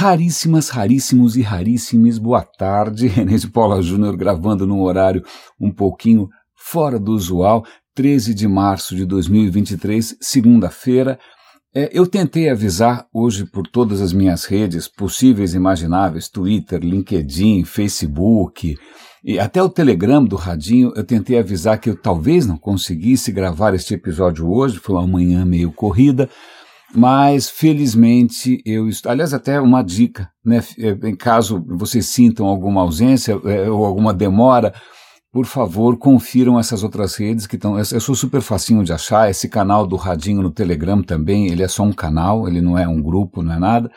Raríssimas, raríssimos e raríssimes, boa tarde. René de Paula Júnior gravando num horário um pouquinho fora do usual, 13 de março de 2023, segunda-feira. É, eu tentei avisar hoje por todas as minhas redes possíveis e imagináveis, Twitter, LinkedIn, Facebook, e até o Telegram do Radinho, eu tentei avisar que eu talvez não conseguisse gravar este episódio hoje, foi uma manhã meio corrida, mas felizmente eu estou. Aliás, até uma dica, né? Em caso vocês sintam alguma ausência é, ou alguma demora, por favor, confiram essas outras redes que estão. Eu sou super facinho de achar. Esse canal do Radinho no Telegram também, ele é só um canal, ele não é um grupo, não é nada.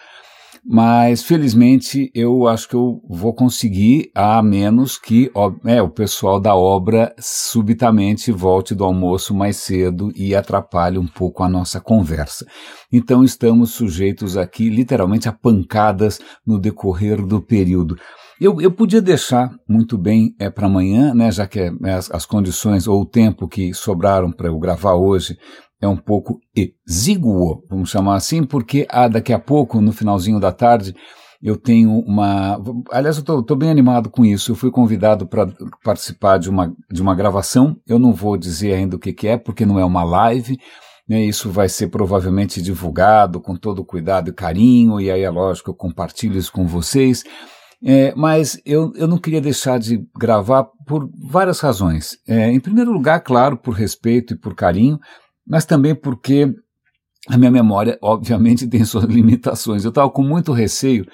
Mas felizmente eu acho que eu vou conseguir, a menos que ó, é, o pessoal da obra subitamente volte do almoço mais cedo e atrapalhe um pouco a nossa conversa. Então estamos sujeitos aqui literalmente a pancadas no decorrer do período. Eu, eu podia deixar muito bem é, para amanhã, né, já que é, as, as condições ou o tempo que sobraram para eu gravar hoje é um pouco exíguo, vamos chamar assim, porque ah, daqui a pouco, no finalzinho da tarde, eu tenho uma. Aliás, eu estou bem animado com isso. Eu fui convidado para participar de uma, de uma gravação. Eu não vou dizer ainda o que, que é, porque não é uma live. Né? Isso vai ser provavelmente divulgado com todo cuidado e carinho, e aí é lógico, eu compartilho isso com vocês. É, mas eu, eu não queria deixar de gravar por várias razões. É, em primeiro lugar, claro, por respeito e por carinho, mas também porque a minha memória, obviamente, tem suas limitações. Eu estava com muito receio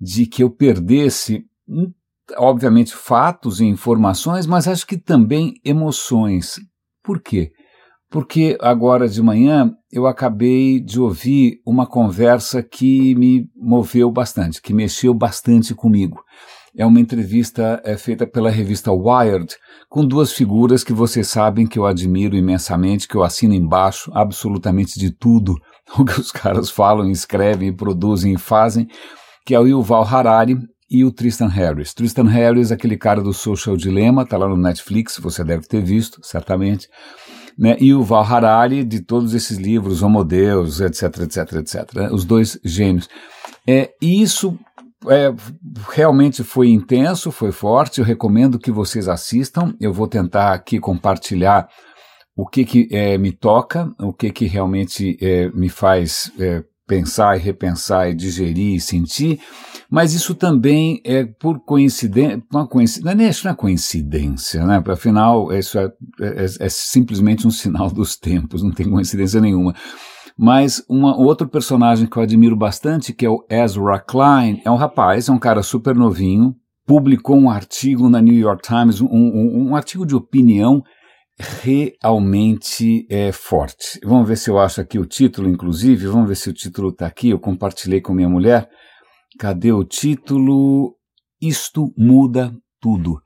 de que eu perdesse, hum, obviamente, fatos e informações, mas acho que também emoções. Por quê? Porque agora de manhã eu acabei de ouvir uma conversa que me moveu bastante, que mexeu bastante comigo é uma entrevista é, feita pela revista Wired, com duas figuras que vocês sabem que eu admiro imensamente, que eu assino embaixo absolutamente de tudo o que os caras falam, escrevem, produzem e fazem, que é o Yuval Harari e o Tristan Harris. Tristan Harris, aquele cara do Social Dilemma, tá lá no Netflix, você deve ter visto, certamente. Né, e o Val Harari, de todos esses livros, Homo Deus, etc, etc, etc. Né, os dois gênios. É, e isso é, realmente foi intenso, foi forte. Eu recomendo que vocês assistam. Eu vou tentar aqui compartilhar o que, que é, me toca, o que, que realmente é, me faz é, pensar e repensar e digerir e sentir. Mas isso também é por coincidência, uma coincidência não, é, não é coincidência, né? Afinal, isso é, é, é simplesmente um sinal dos tempos, não tem coincidência nenhuma. Mas um outro personagem que eu admiro bastante, que é o Ezra Klein, é um rapaz, é um cara super novinho, publicou um artigo na New York Times, um, um, um artigo de opinião realmente é, forte. Vamos ver se eu acho aqui o título, inclusive, vamos ver se o título está aqui, eu compartilhei com minha mulher. Cadê o título? Isto muda tudo.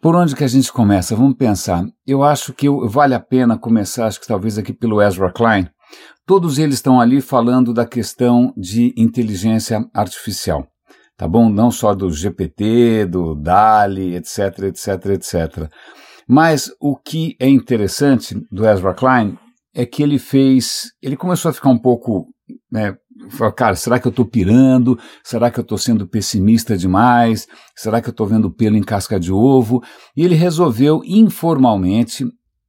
Por onde que a gente começa? Vamos pensar. Eu acho que vale a pena começar, acho que talvez aqui pelo Ezra Klein. Todos eles estão ali falando da questão de inteligência artificial, tá bom? Não só do GPT, do DALI, etc, etc, etc. Mas o que é interessante do Ezra Klein é que ele fez, ele começou a ficar um pouco né, cara, será que eu estou pirando? Será que eu estou sendo pessimista demais? Será que eu estou vendo pelo em casca de ovo? E ele resolveu informalmente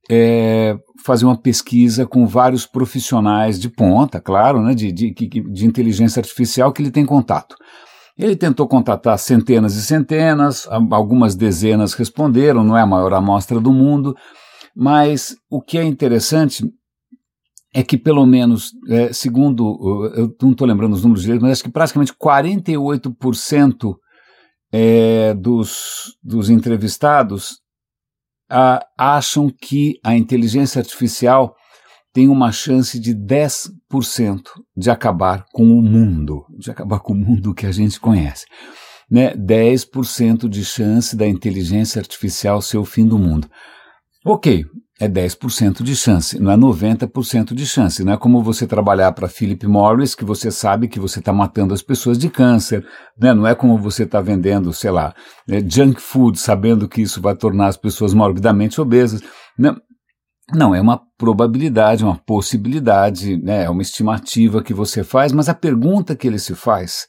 é, fazer uma pesquisa com vários profissionais de ponta, claro, né, de, de, de inteligência artificial que ele tem contato. Ele tentou contatar centenas e centenas, algumas dezenas responderam, não é a maior amostra do mundo, mas o que é interessante é que pelo menos, é, segundo, eu não estou lembrando os números direitos, mas acho que praticamente 48% é, dos, dos entrevistados a, acham que a inteligência artificial tem uma chance de 10% de acabar com o mundo, de acabar com o mundo que a gente conhece. Né? 10% de chance da inteligência artificial ser o fim do mundo. Ok, é 10% de chance, não é 90% de chance. Não é como você trabalhar para Philip Morris, que você sabe que você está matando as pessoas de câncer. Né? Não é como você está vendendo, sei lá, né, junk food, sabendo que isso vai tornar as pessoas morbidamente obesas. Né? Não, é uma probabilidade, uma possibilidade, né? é uma estimativa que você faz, mas a pergunta que ele se faz,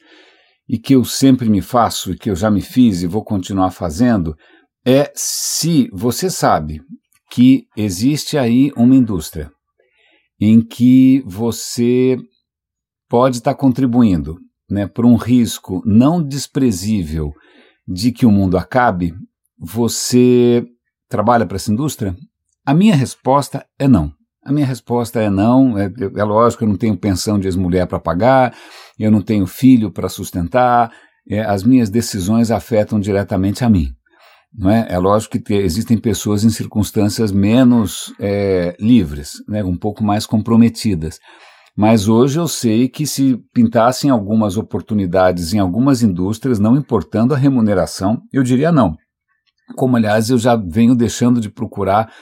e que eu sempre me faço, e que eu já me fiz e vou continuar fazendo, é se você sabe que existe aí uma indústria em que você pode estar contribuindo né, para um risco não desprezível de que o mundo acabe, você trabalha para essa indústria? A minha resposta é não. A minha resposta é não. É, é lógico, eu não tenho pensão de ex-mulher para pagar, eu não tenho filho para sustentar, é, as minhas decisões afetam diretamente a mim. Não é? é lógico que existem pessoas em circunstâncias menos é, livres, né, um pouco mais comprometidas. Mas hoje eu sei que se pintassem algumas oportunidades em algumas indústrias, não importando a remuneração, eu diria não. Como, aliás, eu já venho deixando de procurar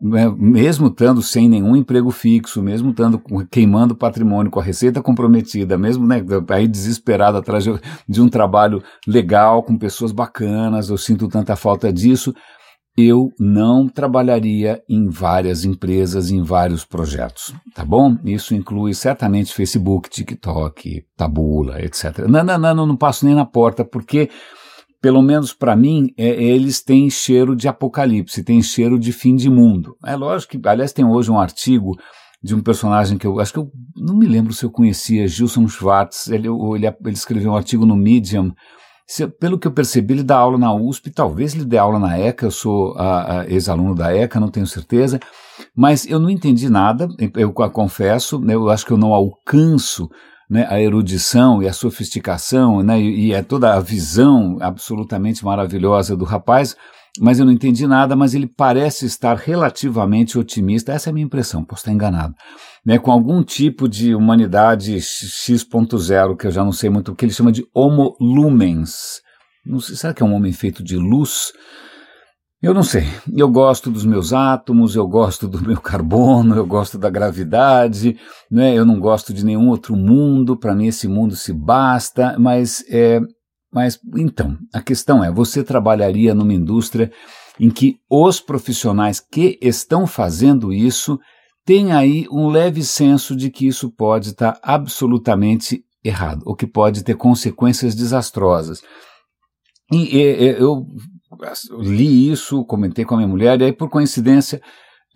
mesmo estando sem nenhum emprego fixo, mesmo estando queimando patrimônio com a receita comprometida, mesmo né, aí desesperado atrás de, de um trabalho legal, com pessoas bacanas, eu sinto tanta falta disso, eu não trabalharia em várias empresas, em vários projetos, tá bom? Isso inclui certamente Facebook, TikTok, Tabula, etc. Não, não, não, não passo nem na porta, porque pelo menos para mim, é, eles têm cheiro de apocalipse, têm cheiro de fim de mundo. É lógico que, aliás, tem hoje um artigo de um personagem que eu acho que eu não me lembro se eu conhecia, Gilson Schwartz. Ele, ele, ele escreveu um artigo no Medium. Se, pelo que eu percebi, ele dá aula na USP, talvez ele dê aula na ECA. Eu sou ex-aluno da ECA, não tenho certeza, mas eu não entendi nada. Eu, eu confesso, né, eu acho que eu não alcanço né, a erudição e a sofisticação né, e, é toda a visão absolutamente maravilhosa do rapaz, mas eu não entendi nada, mas ele parece estar relativamente otimista, essa é a minha impressão, posso estar enganado, né, com algum tipo de humanidade X.0, que eu já não sei muito, que ele chama de homo lumens. Não sei, será que é um homem feito de luz? Eu não sei. Eu gosto dos meus átomos, eu gosto do meu carbono, eu gosto da gravidade, né? eu não gosto de nenhum outro mundo, para mim esse mundo se basta, mas, é, mas então, a questão é: você trabalharia numa indústria em que os profissionais que estão fazendo isso têm aí um leve senso de que isso pode estar absolutamente errado, ou que pode ter consequências desastrosas. E, e eu li isso, comentei com a minha mulher, e aí, por coincidência,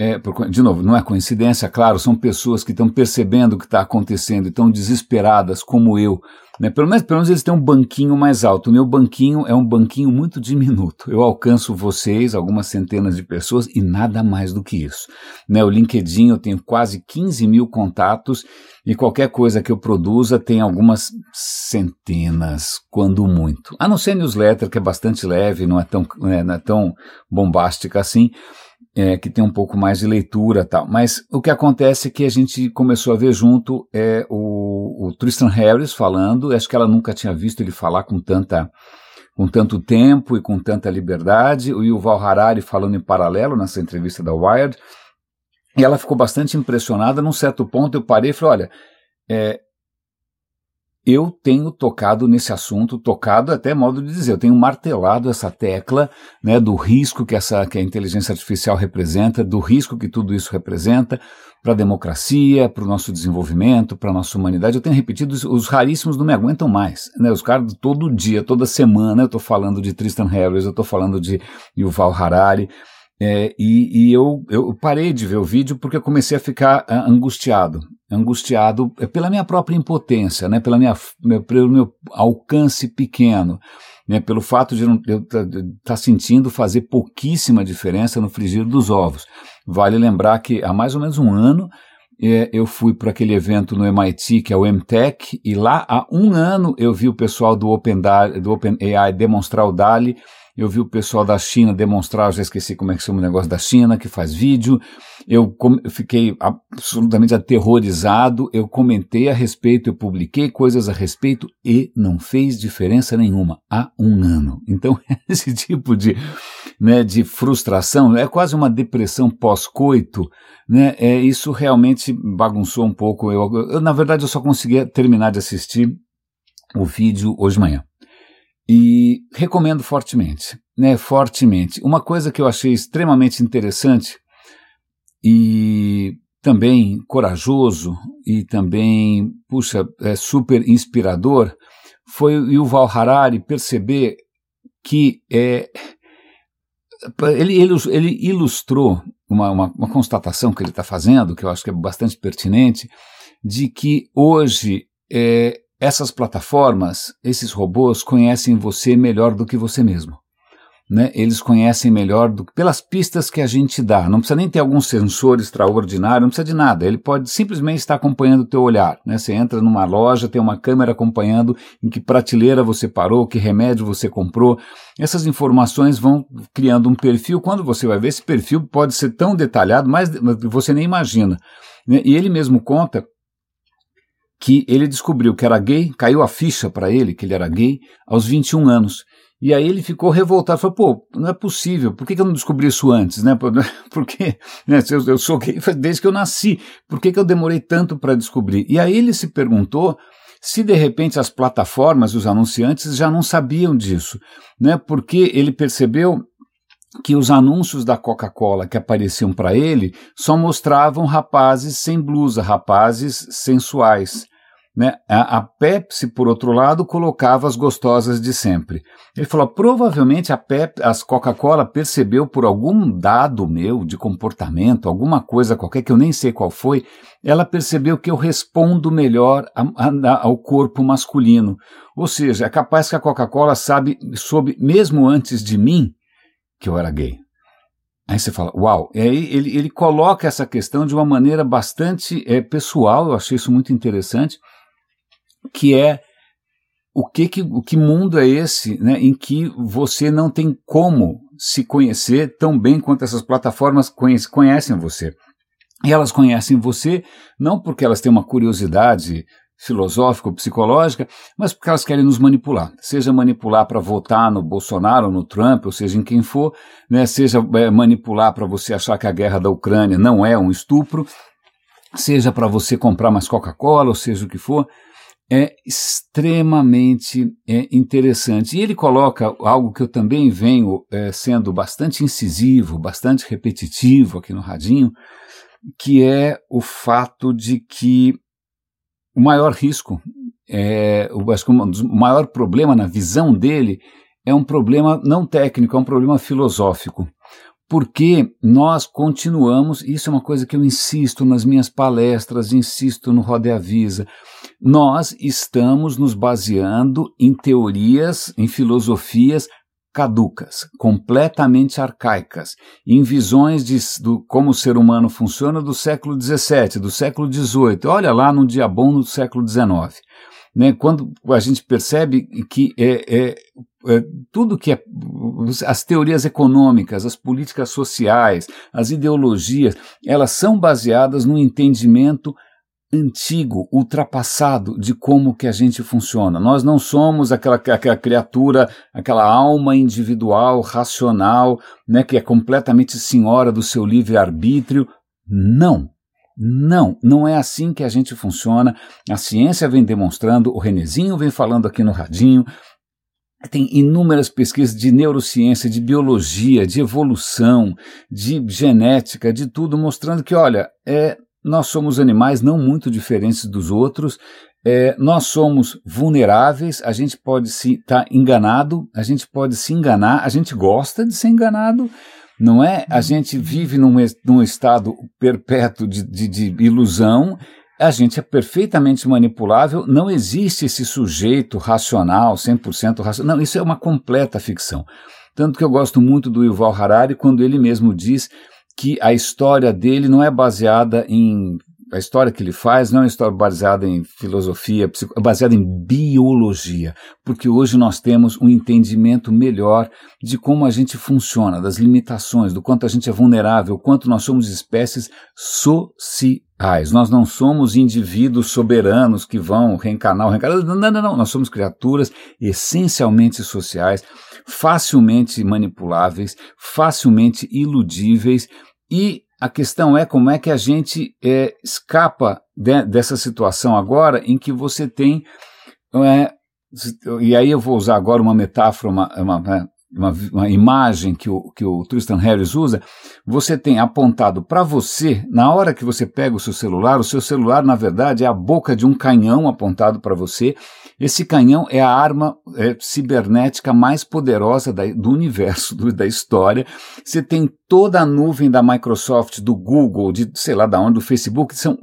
é, por, de novo, não é coincidência, claro, são pessoas que estão percebendo o que está acontecendo e estão desesperadas, como eu. Né? Pelo, menos, pelo menos eles têm um banquinho mais alto. O meu banquinho é um banquinho muito diminuto. Eu alcanço vocês, algumas centenas de pessoas, e nada mais do que isso. Né? O LinkedIn eu tenho quase 15 mil contatos e qualquer coisa que eu produza tem algumas centenas, quando muito. A não ser newsletter, que é bastante leve, não é tão, né, não é tão bombástica assim é, que tem um pouco mais de leitura tal. Mas o que acontece é que a gente começou a ver junto é, o, o Tristan Harris falando, acho que ela nunca tinha visto ele falar com tanta com tanto tempo e com tanta liberdade, o Yuval Harari falando em paralelo nessa entrevista da Wired, e ela ficou bastante impressionada. Num certo ponto eu parei e falei, olha, é, eu tenho tocado nesse assunto, tocado até modo de dizer, eu tenho martelado essa tecla né, do risco que, essa, que a inteligência artificial representa, do risco que tudo isso representa para a democracia, para o nosso desenvolvimento, para a nossa humanidade. Eu tenho repetido, os raríssimos não me aguentam mais. Né? Os caras todo dia, toda semana, eu estou falando de Tristan Harris, eu estou falando de Yuval Harari, é, e, e eu, eu, parei de ver o vídeo porque eu comecei a ficar uh, angustiado. Angustiado é, pela minha própria impotência, né, pela minha, meu, pelo meu alcance pequeno, né, pelo fato de eu estar tá sentindo fazer pouquíssima diferença no frigir dos ovos. Vale lembrar que há mais ou menos um ano é, eu fui para aquele evento no MIT, que é o MTech, e lá há um ano eu vi o pessoal do Open, do Open demonstrar o DALI eu vi o pessoal da China demonstrar, já esqueci como é que chama o negócio da China, que faz vídeo. Eu, eu fiquei absolutamente aterrorizado. Eu comentei a respeito, eu publiquei coisas a respeito e não fez diferença nenhuma há um ano. Então, esse tipo de, né, de frustração é quase uma depressão pós-coito. Né, é, isso realmente bagunçou um pouco. Eu, eu, na verdade, eu só conseguia terminar de assistir o vídeo hoje de manhã. E recomendo fortemente, né? Fortemente. Uma coisa que eu achei extremamente interessante e também corajoso e também, puxa, é super inspirador foi o Yuval Harari perceber que é, ele, ele, ele ilustrou uma, uma, uma constatação que ele está fazendo, que eu acho que é bastante pertinente, de que hoje é, essas plataformas, esses robôs conhecem você melhor do que você mesmo né, eles conhecem melhor do, pelas pistas que a gente dá. Não precisa nem ter algum sensor extraordinário, não precisa de nada. Ele pode simplesmente estar acompanhando o teu olhar. Né? Você entra numa loja, tem uma câmera acompanhando em que prateleira você parou, que remédio você comprou. Essas informações vão criando um perfil. Quando você vai ver, esse perfil pode ser tão detalhado, mas você nem imagina. Né? E ele mesmo conta que ele descobriu que era gay, caiu a ficha para ele que ele era gay aos 21 anos. E aí ele ficou revoltado, falou, pô, não é possível, por que, que eu não descobri isso antes, né? Porque né, eu, eu sou gay desde que eu nasci, por que, que eu demorei tanto para descobrir? E aí ele se perguntou se de repente as plataformas, os anunciantes já não sabiam disso, né? Porque ele percebeu que os anúncios da Coca-Cola que apareciam para ele só mostravam rapazes sem blusa, rapazes sensuais. Né? A, a, Pepsi, por outro lado, colocava as gostosas de sempre. Ele falou: provavelmente a Pep, as Coca-Cola percebeu por algum dado meu de comportamento, alguma coisa qualquer que eu nem sei qual foi, ela percebeu que eu respondo melhor a, a, ao corpo masculino. Ou seja, é capaz que a Coca-Cola sabe, soube mesmo antes de mim que eu era gay. Aí você fala, uau, e aí ele, ele coloca essa questão de uma maneira bastante é, pessoal, eu achei isso muito interessante que é o que, que, o que mundo é esse né, em que você não tem como se conhecer tão bem quanto essas plataformas conhece, conhecem você. E elas conhecem você não porque elas têm uma curiosidade filosófica ou psicológica, mas porque elas querem nos manipular. Seja manipular para votar no Bolsonaro no Trump, ou seja, em quem for, né, seja é, manipular para você achar que a guerra da Ucrânia não é um estupro, seja para você comprar mais Coca-Cola, ou seja o que for é extremamente é, interessante. E ele coloca algo que eu também venho é, sendo bastante incisivo, bastante repetitivo aqui no Radinho, que é o fato de que o maior risco, é, o, acho que o maior problema na visão dele é um problema não técnico, é um problema filosófico porque nós continuamos, isso é uma coisa que eu insisto nas minhas palestras, insisto no Roda Avisa, nós estamos nos baseando em teorias, em filosofias caducas, completamente arcaicas, em visões de do, como o ser humano funciona do século XVII, do século XVIII, olha lá no dia bom no século XIX. Né, quando a gente percebe que é, é, tudo que é as teorias econômicas, as políticas sociais, as ideologias, elas são baseadas no entendimento antigo, ultrapassado de como que a gente funciona. Nós não somos aquela, aquela criatura, aquela alma individual, racional, né, que é completamente senhora do seu livre-arbítrio. Não. Não, não é assim que a gente funciona. A ciência vem demonstrando, o Renezinho vem falando aqui no radinho, tem inúmeras pesquisas de neurociência, de biologia, de evolução, de genética, de tudo, mostrando que, olha, é, nós somos animais não muito diferentes dos outros, é, nós somos vulneráveis, a gente pode se estar tá enganado, a gente pode se enganar, a gente gosta de ser enganado, não é? A gente vive num, num estado perpétuo de, de, de ilusão a gente é perfeitamente manipulável, não existe esse sujeito racional, 100% racional. Não, isso é uma completa ficção. Tanto que eu gosto muito do Yuval Harari quando ele mesmo diz que a história dele não é baseada em a história que ele faz não é uma história baseada em filosofia, é baseada em biologia, porque hoje nós temos um entendimento melhor de como a gente funciona, das limitações, do quanto a gente é vulnerável, quanto nós somos espécies sociais. Nós não somos indivíduos soberanos que vão reencarnar, reencarnar. Não, não, não. Nós somos criaturas essencialmente sociais, facilmente manipuláveis, facilmente iludíveis e a questão é como é que a gente é, escapa de, dessa situação agora em que você tem. É, e aí eu vou usar agora uma metáfora, uma, uma, né, uma, uma, imagem que o, que o Tristan Harris usa, você tem apontado para você, na hora que você pega o seu celular, o seu celular, na verdade, é a boca de um canhão apontado para você. Esse canhão é a arma é, cibernética mais poderosa da, do universo, do, da história. Você tem toda a nuvem da Microsoft, do Google, de sei lá da onde, do Facebook, são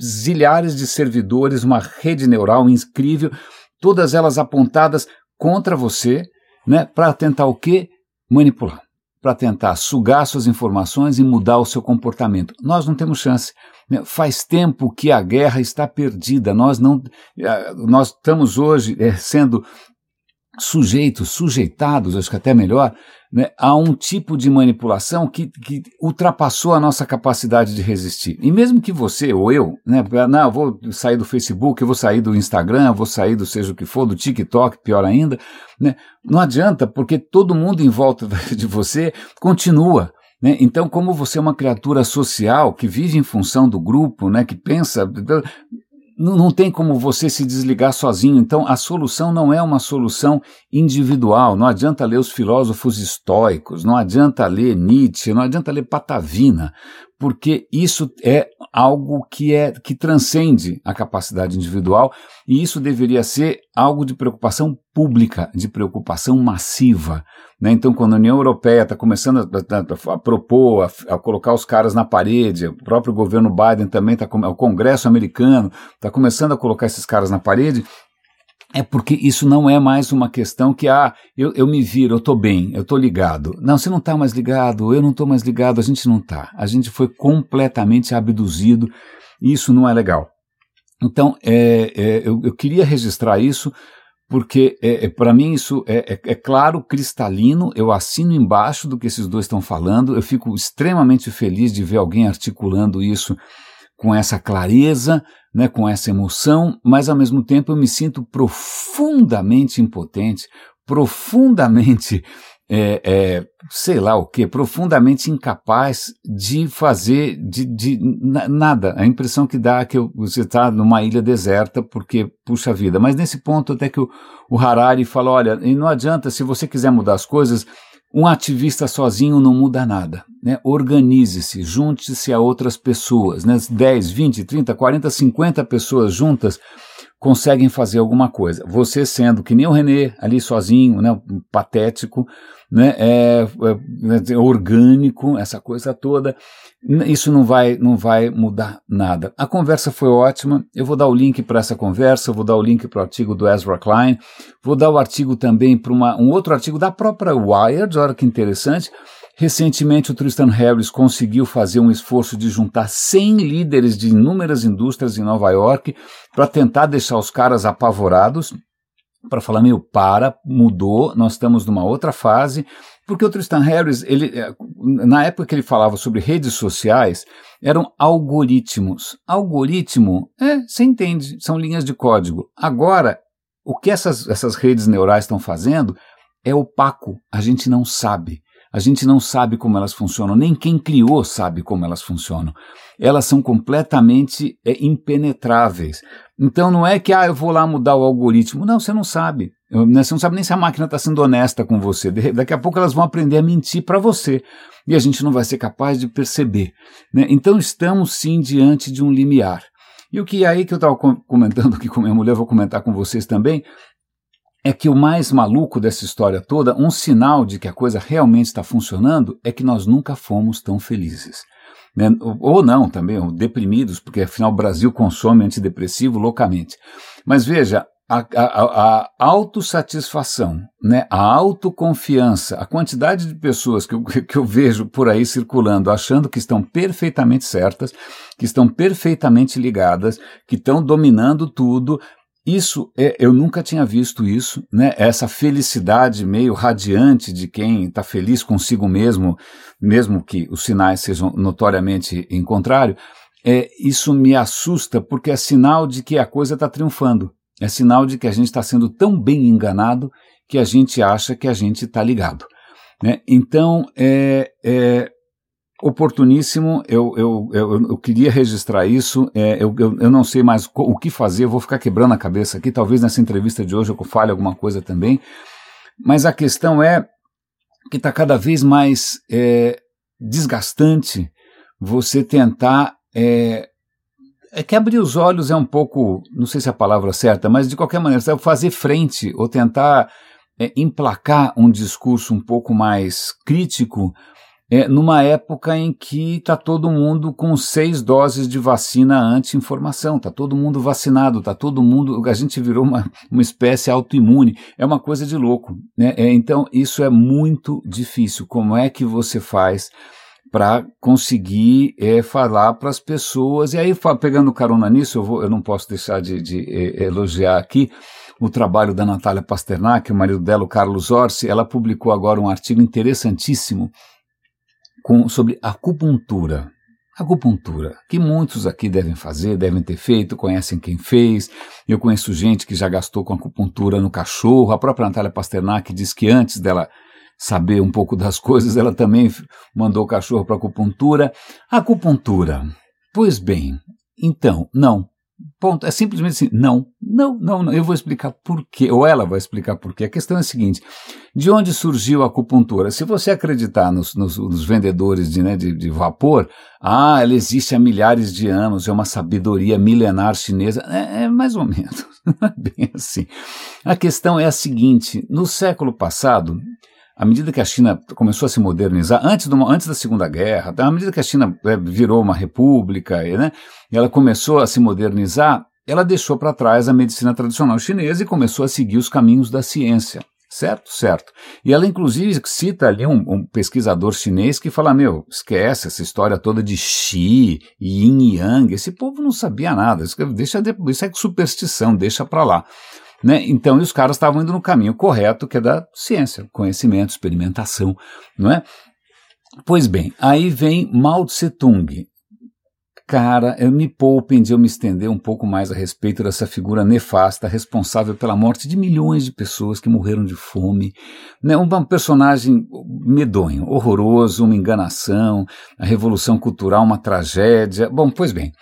zilhares de servidores, uma rede neural incrível, todas elas apontadas contra você né, para tentar o quê? Manipular, para tentar sugar suas informações e mudar o seu comportamento. Nós não temos chance. Né? Faz tempo que a guerra está perdida. Nós não, eh, nós estamos hoje é, sendo sujeitos, sujeitados, acho que até melhor, né, a um tipo de manipulação que, que, ultrapassou a nossa capacidade de resistir. E mesmo que você ou eu, né, não, eu vou sair do Facebook, eu vou sair do Instagram, eu vou sair do seja o que for, do TikTok, pior ainda, né, não adianta, porque todo mundo em volta de você continua. Né? Então, como você é uma criatura social que vive em função do grupo, né, que pensa, não, tem como você se desligar sozinho. Então, a solução não é uma solução individual. Não adianta ler os filósofos estoicos, não adianta ler Nietzsche, não adianta ler Patavina, porque isso é algo que é que transcende a capacidade individual e isso deveria ser algo de preocupação pública, de preocupação massiva. Né? Então, quando a União Europeia está começando a, a, a propor, a, a, colocar os caras na parede, o próprio governo Biden também está, o Congresso americano está começando a colocar esses caras na parede, é porque isso não é mais uma questão que, ah, eu, eu me viro, eu estou bem, eu estou ligado. Não, você não está mais ligado, eu não estou mais ligado, a gente não está. A gente foi completamente abduzido e isso não é legal. Então, é, é, eu, eu, queria registrar isso porque, é, é para mim, isso é, é, é, claro, cristalino. Eu assino embaixo do que esses dois estão falando. Eu fico extremamente feliz de ver alguém articulando isso com essa clareza, né, com essa emoção, mas ao mesmo tempo eu me sinto profundamente impotente, profundamente, é, é, sei lá o que, profundamente incapaz de fazer de, de nada. A impressão que dá é que eu, você está numa ilha deserta porque puxa vida. Mas nesse ponto até que o, o Harari fala, olha, e não adianta se você quiser mudar as coisas, um ativista sozinho não muda nada. Né? Organize-se, junte-se a outras pessoas. Né? 10, 20, 30, 40, 50 pessoas juntas conseguem fazer alguma coisa. Você sendo que nem o René, ali sozinho, né, patético, né, é, é, é, orgânico, essa coisa toda, isso não vai, não vai mudar nada. A conversa foi ótima, eu vou dar o link para essa conversa, vou dar o link para o artigo do Ezra Klein, vou dar o artigo também para um outro artigo da própria Wired, olha que interessante, Recentemente, o Tristan Harris conseguiu fazer um esforço de juntar 100 líderes de inúmeras indústrias em Nova York para tentar deixar os caras apavorados, para falar, meu, para, mudou, nós estamos numa outra fase, porque o Tristan Harris, ele, eh, na época que ele falava sobre redes sociais, eram algoritmos. Algoritmo, é, você entende, são linhas de código. Agora, o que essas, essas redes neurais estão fazendo é opaco, a gente não sabe. A gente não sabe como elas funcionam, nem quem criou sabe como elas funcionam. Elas são completamente é, impenetráveis. Então não é que ah, eu vou lá mudar o algoritmo. Não, você não sabe. Né, você não sabe nem se a máquina está sendo honesta com você. Daqui a pouco elas vão aprender a mentir para você. E a gente não vai ser capaz de perceber. Né? Então estamos sim diante de um limiar. E o que é aí que eu estava comentando aqui com minha mulher, vou comentar com vocês também, é que o mais maluco dessa história toda, um sinal de que a coisa realmente está funcionando, é que nós nunca fomos tão felizes. Né? Ou não também, deprimidos, porque afinal o Brasil consome antidepressivo loucamente. Mas veja, a, a, a autossatisfação, né? a autoconfiança, a quantidade de pessoas que eu, que eu vejo por aí circulando achando que estão perfeitamente certas, que estão perfeitamente ligadas, que estão dominando tudo, isso é, eu nunca tinha visto isso, né? Essa felicidade meio radiante de quem está feliz consigo mesmo, mesmo que os sinais sejam notoriamente em contrário. É, isso me assusta porque é sinal de que a coisa está triunfando. É sinal de que a gente está sendo tão bem enganado que a gente acha que a gente está ligado. Né? Então, é, é, oportuníssimo, eu, eu, eu, eu, queria registrar isso, é, eu, eu, eu, não sei mais o que fazer, eu vou ficar quebrando a cabeça aqui, talvez nessa entrevista de hoje eu fale alguma coisa também, Mas a questão é que está cada vez mais é, desgastante você tentar. É, é que abrir os olhos é um pouco, não sei se é a palavra certa, mas de qualquer maneira, fazer frente ou tentar é, emplacar um discurso um pouco mais crítico é, numa época em que está todo mundo com seis doses de vacina anti-informação, está todo mundo vacinado, está todo mundo. A gente virou uma, uma espécie autoimune. É uma coisa de louco. Né? É, então, isso é muito difícil. Como é que você faz? para conseguir é, falar para as pessoas. E aí, pegando carona nisso, eu, vou, eu não posso deixar de, de é, elogiar aqui o trabalho da Natália Pasternak, o marido dela, o Carlos Orsi. Ela publicou agora um artigo interessantíssimo com, sobre acupuntura. Acupuntura, que muitos aqui devem fazer, devem ter feito, conhecem quem fez. Eu conheço gente que já gastou com acupuntura no cachorro. A própria Natália Pasternak diz que antes dela saber um pouco das coisas, ela também mandou o cachorro para acupuntura. Acupuntura. Pois bem, então, não. Ponto. É simplesmente assim, não, não, não, não. Eu vou explicar por quê, ou ela vai explicar por quê. A questão é a seguinte: de onde surgiu a acupuntura? Se você acreditar nos, nos, nos vendedores de, né, de, de, vapor, ah, ela existe há milhares de anos, é uma sabedoria milenar chinesa. É, é mais ou menos, não é bem assim. A questão é a seguinte: no século passado, à medida que a China começou a se modernizar, antes, antes da Segunda Guerra, à medida que a China é, virou uma república, né, ela começou a se modernizar, ela deixou para trás a medicina tradicional chinesa e começou a seguir os caminhos da ciência. Certo? Certo. E ela, inclusive, cita ali um, um, pesquisador chinês que fala: Meu, esquece essa história toda de Xi, Yin e Yang. Esse povo não sabia nada. Isso, deixa, isso é superstição, deixa para lá. Né? Então, os caras estavam indo no caminho correto, que é da ciência, conhecimento, experimentação, não é? Pois bem, aí vem Mao Tse Tung. Cara, eu me poupem de eu me estender um pouco mais a respeito dessa figura nefasta, responsável pela morte de milhões de pessoas que morreram de fome. Né? Um personagem medonho, horroroso, uma enganação, a revolução cultural, uma tragédia. Bom, pois bem,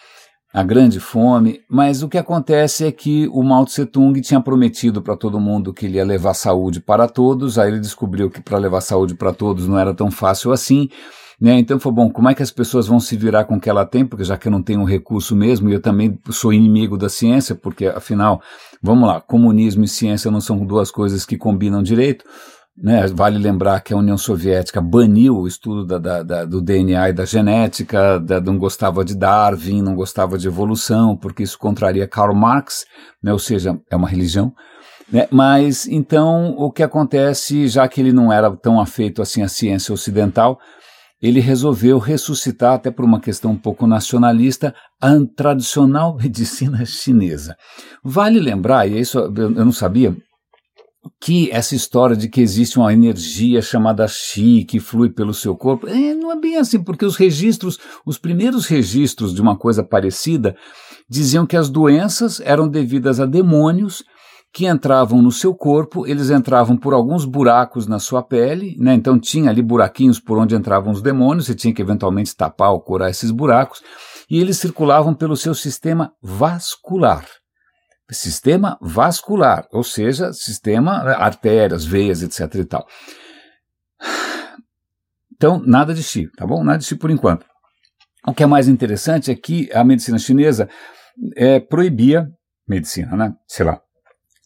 a grande fome, mas o que acontece é que o Mao Tse Tung tinha prometido para todo mundo que ele ia levar saúde para todos, aí ele descobriu que para levar saúde para todos não era tão fácil assim, né? Então foi bom, como é que as pessoas vão se virar com o que ela tem, porque já que eu não tenho um recurso mesmo, e eu também sou inimigo da ciência, porque afinal, vamos lá, comunismo e ciência não são duas coisas que combinam direito, né, vale lembrar que a União Soviética baniu o estudo da, da, da, do DNA e da genética, não gostava de Darwin, não gostava de evolução, porque isso contraria Karl Marx, né, ou seja, é uma religião. Né, mas então o que acontece, já que ele não era tão afeito assim à ciência ocidental, ele resolveu ressuscitar, até por uma questão um pouco nacionalista, a tradicional medicina chinesa. Vale lembrar, e isso eu não sabia, que essa história de que existe uma energia chamada Xi que flui pelo seu corpo, é, não é bem assim, porque os registros, os primeiros registros de uma coisa parecida, diziam que as doenças eram devidas a demônios que entravam no seu corpo, eles entravam por alguns buracos na sua pele, né? então tinha ali buraquinhos por onde entravam os demônios, você tinha que eventualmente tapar ou curar esses buracos, e eles circulavam pelo seu sistema vascular sistema vascular, ou seja, sistema né, artérias, veias, etc e tal. Então, nada de chi, tá bom? Nada de chi por enquanto. O que é mais interessante é que a medicina chinesa é, proibia, medicina, né? Sei lá,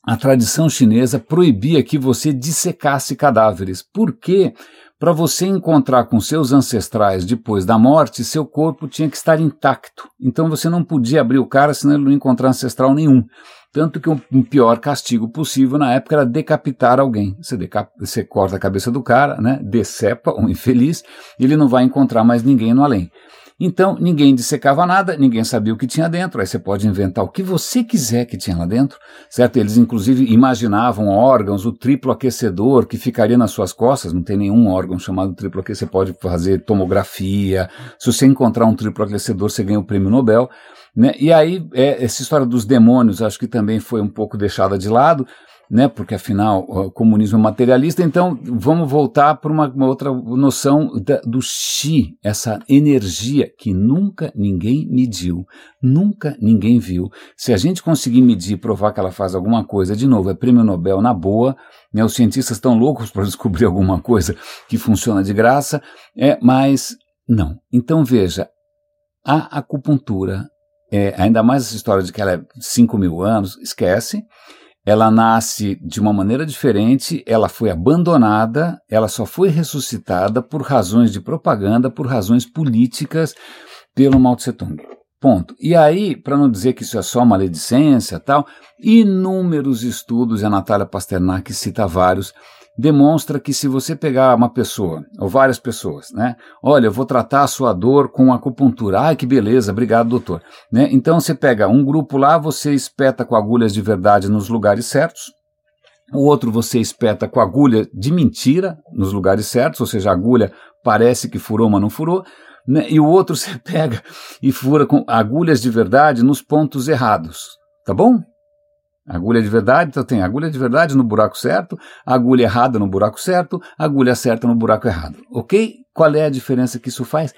a tradição chinesa proibia que você dissecasse cadáveres. Por quê? Para você encontrar com seus ancestrais depois da morte, seu corpo tinha que estar intacto. Então você não podia abrir o cara senão ele não encontrar ancestral nenhum. Tanto que o um pior castigo possível na época era decapitar alguém. Você, decap você corta a cabeça do cara, né, decepa um infeliz, ele não vai encontrar mais ninguém no além. Então, ninguém dissecava nada, ninguém sabia o que tinha dentro. Aí você pode inventar o que você quiser que tinha lá dentro, certo? Eles, inclusive, imaginavam órgãos, o triplo aquecedor que ficaria nas suas costas. Não tem nenhum órgão chamado triplo aquecedor. Você pode fazer tomografia. Se você encontrar um triplo aquecedor, você ganha o prêmio Nobel. Né? E aí, é, essa história dos demônios acho que também foi um pouco deixada de lado, né? porque afinal o comunismo é materialista, então vamos voltar para uma, uma, outra noção da, do chi, essa energia que nunca ninguém mediu, nunca ninguém viu. Se a gente conseguir medir e provar que ela faz alguma coisa, de novo, é prêmio Nobel na boa, né? os cientistas estão loucos para descobrir alguma coisa que funciona de graça, é, mas não. Então veja, a acupuntura, é, ainda mais essa história de que ela é 5 mil anos, esquece ela nasce de uma maneira diferente, ela foi abandonada, ela só foi ressuscitada por razões de propaganda, por razões políticas pelo Mao Tse Tung. Ponto. E aí, para não dizer que isso é só maledicência tal, inúmeros estudos, e a Natália Pasternak cita vários, demonstra que se você pegar uma pessoa, ou várias pessoas, né? Olha, eu vou tratar a sua dor com acupuntura. Ai, que beleza, obrigado, doutor. Né? Então você pega um grupo lá, você espeta com agulhas de verdade nos lugares certos. O outro você espeta com agulha de mentira nos lugares certos, ou seja, a agulha parece que furou, mas não furou. Né? E o outro você pega e fura com agulhas de verdade nos pontos errados. Tá bom? Agulha de verdade, então tem agulha de verdade no buraco certo, agulha errada no buraco certo, agulha certa no buraco errado. Ok? Qual é a diferença que isso faz?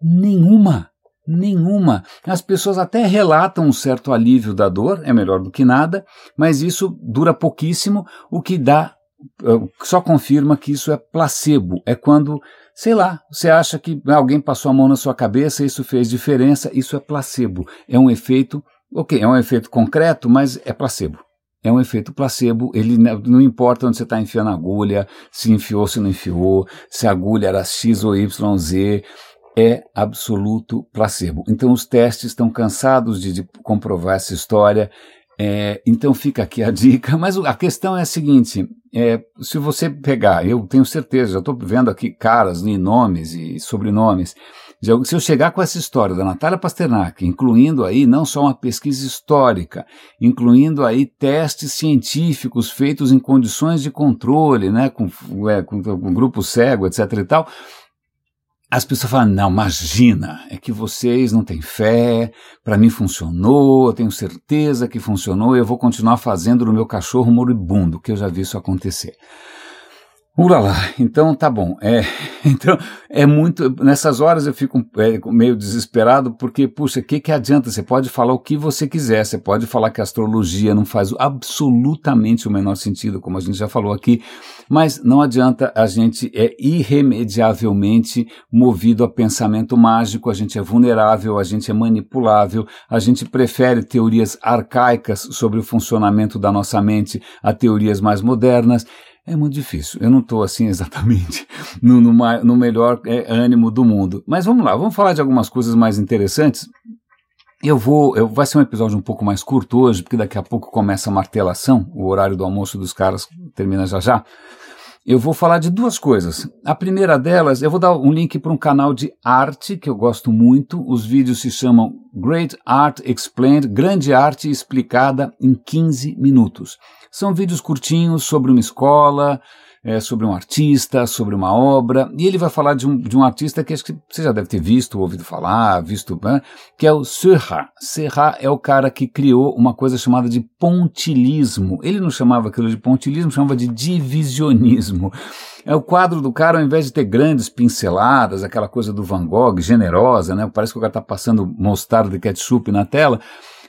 Nenhuma. Nenhuma. As pessoas até relatam um certo alívio da dor, é melhor do que nada, mas isso dura pouquíssimo, o que dá, eh, só confirma que isso é placebo. É quando, sei lá, você acha que alguém passou a mão na sua cabeça, isso fez diferença, isso é placebo. É um efeito Ok, é um efeito concreto, mas é placebo. É um efeito placebo, ele não importa onde você está enfiando a agulha, se enfiou, se não enfiou, se a agulha era X ou YZ, é absoluto placebo. Então os testes estão cansados de, de comprovar essa história, é, então fica aqui a dica, mas a questão é a seguinte: é, se você pegar, eu tenho certeza, já estou vendo aqui caras e nomes e sobrenomes se eu chegar com essa história da Natália Pasternak, incluindo aí não só uma pesquisa histórica, incluindo aí testes científicos feitos em condições de controle, né, com, é, com, com grupo cego, etc e tal, as pessoas falam, não, imagina, é que vocês não têm fé, para mim funcionou, eu tenho certeza que funcionou, eu vou continuar fazendo no meu cachorro moribundo, que eu já vi isso acontecer. Uralá, então tá bom. É, então é muito. Nessas horas eu fico é, meio desesperado porque, puxa, o que, que adianta? Você pode falar o que você quiser, você pode falar que a astrologia não faz absolutamente o menor sentido, como a gente já falou aqui, mas não adianta, a gente é irremediavelmente movido a pensamento mágico, a gente é vulnerável, a gente é manipulável, a gente prefere teorias arcaicas sobre o funcionamento da nossa mente a teorias mais modernas. É muito difícil. Eu não estou assim exatamente no, no, no melhor é, ânimo do mundo. Mas vamos lá, vamos falar de algumas coisas mais interessantes. Eu vou, eu, vai ser um episódio um pouco mais curto hoje, porque daqui a pouco começa a martelação, o horário do almoço dos caras termina já já eu vou falar de duas coisas. A primeira delas, eu vou dar um link para um canal de arte que eu gosto muito. Os vídeos se chamam Great Art Explained Grande Arte Explicada em 15 Minutos. São vídeos curtinhos sobre uma escola, é, sobre um artista, sobre uma obra, e ele vai falar de um, de um artista que acho que você já deve ter visto, ouvido falar, visto, né, que é o Serra. Serra é o cara que criou uma coisa chamada de pontilismo. Ele não chamava aquilo de pontilismo, chamava de divisionismo. É o quadro do cara, ao invés de ter grandes pinceladas, aquela coisa do Van Gogh, generosa, né? Parece que o cara está passando mostarda de ketchup na tela.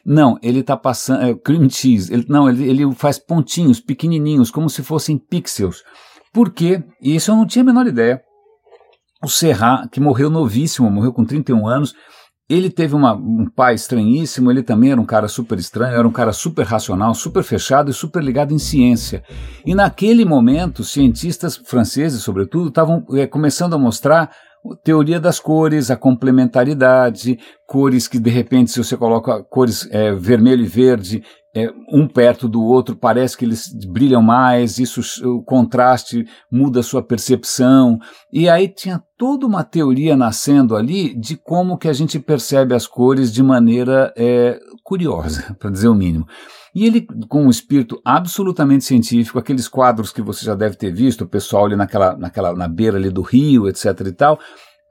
Não, ele está passando. É, cream cheese. Ele, não, ele, ele faz pontinhos pequenininhos, como se fossem pixels. Por quê? E isso eu não tinha a menor ideia. O Serra, que morreu novíssimo, morreu com 31 anos, ele teve uma, um pai estranhíssimo, ele também era um cara super estranho, era um cara super racional, super fechado e super ligado em ciência. E naquele momento, cientistas franceses, sobretudo, estavam é, começando a mostrar teoria das cores, a complementaridade, cores que de repente, se você coloca cores é, vermelho e verde, é, um perto do outro, parece que eles brilham mais, isso, o contraste muda a sua percepção. E aí tinha toda uma teoria nascendo ali de como que a gente percebe as cores de maneira é, curiosa, para dizer o mínimo. E ele, com um espírito absolutamente científico, aqueles quadros que você já deve ter visto, o pessoal ali naquela, naquela, na beira ali do rio, etc e tal,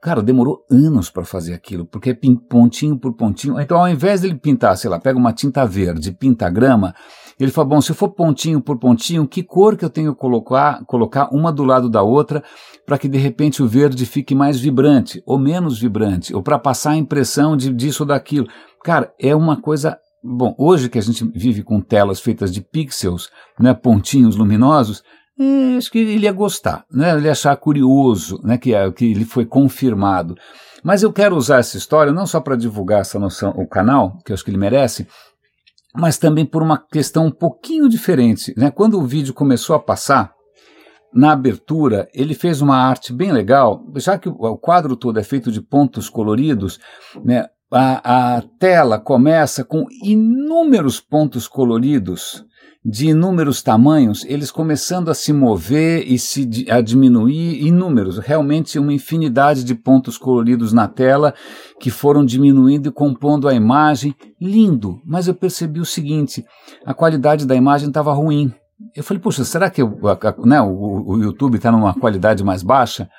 Cara, demorou anos para fazer aquilo, porque é pontinho por pontinho. Então, ao invés dele pintar, sei lá, pega uma tinta verde, pinta a grama, ele fala: bom, se for pontinho por pontinho, que cor que eu tenho que colocar, colocar uma do lado da outra para que de repente o verde fique mais vibrante ou menos vibrante, ou para passar a impressão de, disso ou daquilo. Cara, é uma coisa. Bom, hoje que a gente vive com telas feitas de pixels, né, pontinhos luminosos, é, acho que ele ia gostar, né? ele ia achar curioso né? que, é, que ele foi confirmado. Mas eu quero usar essa história não só para divulgar essa noção, o canal, que eu acho que ele merece, mas também por uma questão um pouquinho diferente. Né? Quando o vídeo começou a passar, na abertura, ele fez uma arte bem legal, já que o quadro todo é feito de pontos coloridos, né? A, a tela começa com inúmeros pontos coloridos de inúmeros tamanhos, eles começando a se mover e se a diminuir inúmeros, realmente uma infinidade de pontos coloridos na tela que foram diminuindo e compondo a imagem, lindo. Mas eu percebi o seguinte: a qualidade da imagem estava ruim. Eu falei, poxa, será que né, o, o YouTube está numa qualidade mais baixa?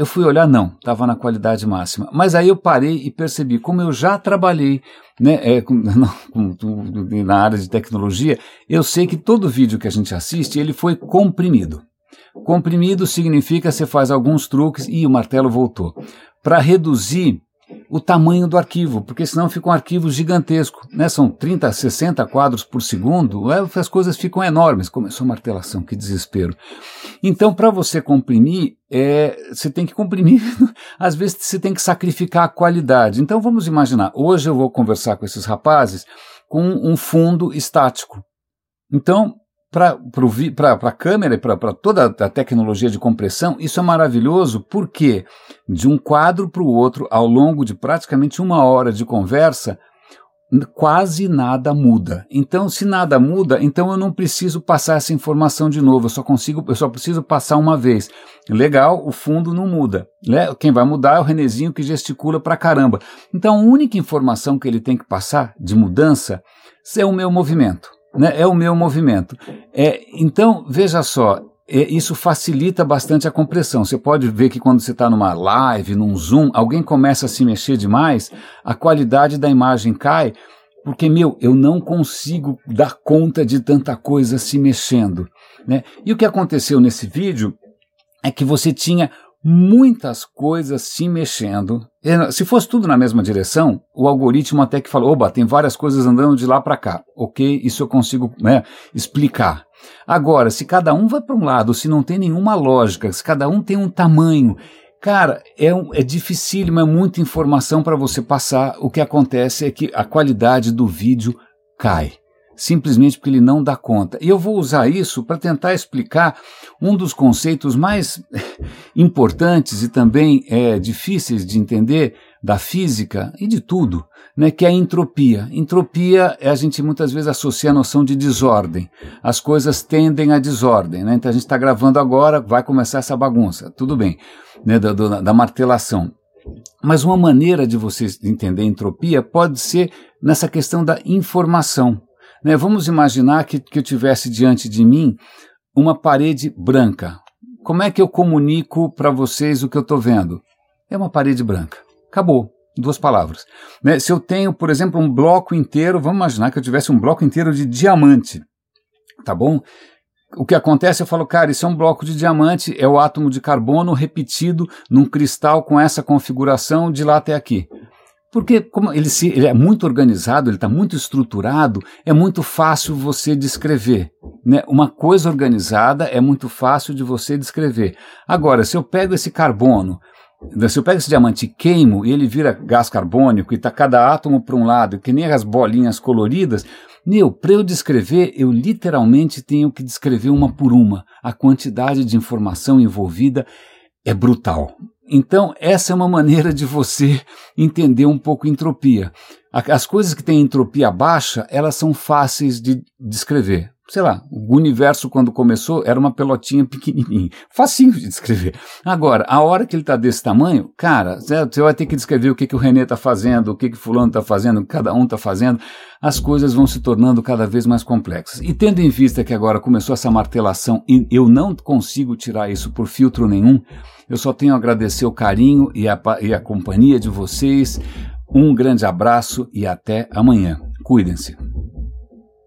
Eu fui olhar, não, estava na qualidade máxima. Mas aí eu parei e percebi, como eu já trabalhei né, é, com, na área de tecnologia, eu sei que todo vídeo que a gente assiste, ele foi comprimido. Comprimido significa você faz alguns truques e o martelo voltou. Para reduzir o tamanho do arquivo, porque senão fica um arquivo gigantesco. Né? São 30, 60 quadros por segundo, é, as coisas ficam enormes. Começou martelação, que desespero. Então, para você comprimir, é, você tem que comprimir, às vezes você tem que sacrificar a qualidade. Então, vamos imaginar, hoje eu vou conversar com esses rapazes com um fundo estático. Então, para a câmera e para toda a tecnologia de compressão, isso é maravilhoso porque de um quadro para o outro, ao longo de praticamente uma hora de conversa, quase nada muda. Então, se nada muda, então eu não preciso passar essa informação de novo, eu só consigo, eu só preciso passar uma vez. Legal, o fundo não muda. Né? Quem vai mudar é o Renezinho que gesticula pra caramba. Então, a única informação que ele tem que passar de mudança é o meu movimento né, é o meu movimento. É, então, veja só, é, isso facilita bastante a compressão. Você pode ver que quando você está numa live, num zoom, alguém começa a se mexer demais, a qualidade da imagem cai, porque, meu, eu não consigo dar conta de tanta coisa se mexendo. Né? E o que aconteceu nesse vídeo é que você tinha muitas coisas se mexendo. Se fosse tudo na mesma direção, o algoritmo até que falou: oba, tem várias coisas andando de lá para cá. Ok, isso eu consigo né, explicar. Agora, se cada um vai para um lado, se não tem nenhuma lógica, se cada um tem um tamanho, cara, é, é dificílimo, é muita informação para você passar. O que acontece é que a qualidade do vídeo cai simplesmente porque ele não dá conta. E eu vou usar isso para tentar explicar um dos conceitos mais importantes e também é, difíceis de entender da física e de tudo, né, que é a entropia. Entropia a gente muitas vezes associa a noção de desordem. As coisas tendem à desordem. Né? Então a gente está gravando agora, vai começar essa bagunça, tudo bem, né, da, da martelação. Mas uma maneira de você entender entropia pode ser nessa questão da informação. Né? Vamos imaginar que, que eu tivesse diante de mim uma parede branca. Como é que eu comunico para vocês o que eu estou vendo? É uma parede branca. Acabou. Duas palavras. Né? Se eu tenho, por exemplo, um bloco inteiro, vamos imaginar que eu tivesse um bloco inteiro de diamante. Tá bom? O que acontece, eu falo, cara, isso é um bloco de diamante, é o átomo de carbono repetido num cristal com essa configuração de lá até aqui. Porque como ele, se, ele é muito organizado, ele está muito estruturado, é muito fácil você descrever. Né? Uma coisa organizada é muito fácil de você descrever. Agora, se eu pego esse carbono, se eu pego esse diamante e queimo e ele vira gás carbônico e está cada átomo para um lado, que nem as bolinhas coloridas, meu, para eu descrever, eu literalmente tenho que descrever uma por uma. A quantidade de informação envolvida é brutal. Então, essa é uma maneira de você entender um pouco entropia. As coisas que têm entropia baixa, elas são fáceis de descrever. Sei lá, o universo quando começou era uma pelotinha pequenininha, facinho de descrever. Agora, a hora que ele está desse tamanho, cara, você vai ter que descrever o que, que o René está fazendo, o que, que fulano está fazendo, o que cada um está fazendo. As coisas vão se tornando cada vez mais complexas. E tendo em vista que agora começou essa martelação e eu não consigo tirar isso por filtro nenhum, eu só tenho a agradecer o carinho e a, e a companhia de vocês. Um grande abraço e até amanhã. Cuidem-se.